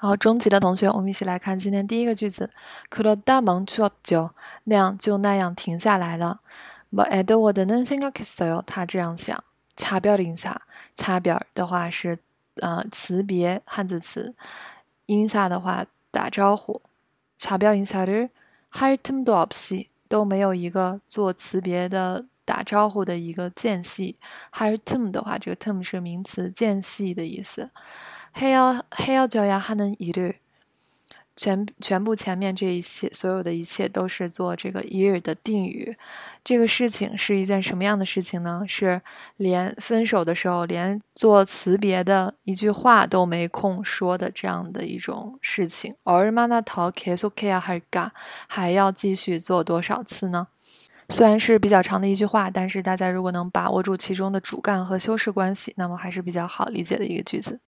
然后中级的同学，我们一起来看今天第一个句子。그러다멈추었 죠， 那样就那样停下来了。뭐에드워드는생각했어 요， 他这样想。차별인 사， 차별的话是呃辞别汉字词，인사的话打招呼。차별인사를할틈도없이都没有一个做辞别的打招呼的一个间隙。할 틈的话，这个 틈 是名词，间隙的意思。 헤어헤어져야하는일 을， 全全部前面这一切，所有的一切都是做这个일的定语。这个事情是一件什么样的事情呢？是连分手的时候，连做辞别的一句话都没空说的这样的一种事情。얼마나더계속해야할 까？ 还要继续做多少次呢？虽然是比较长的一句话，但是大家如果能把握住其中的主干和修饰关系，那么还是比较好理解的一个句子。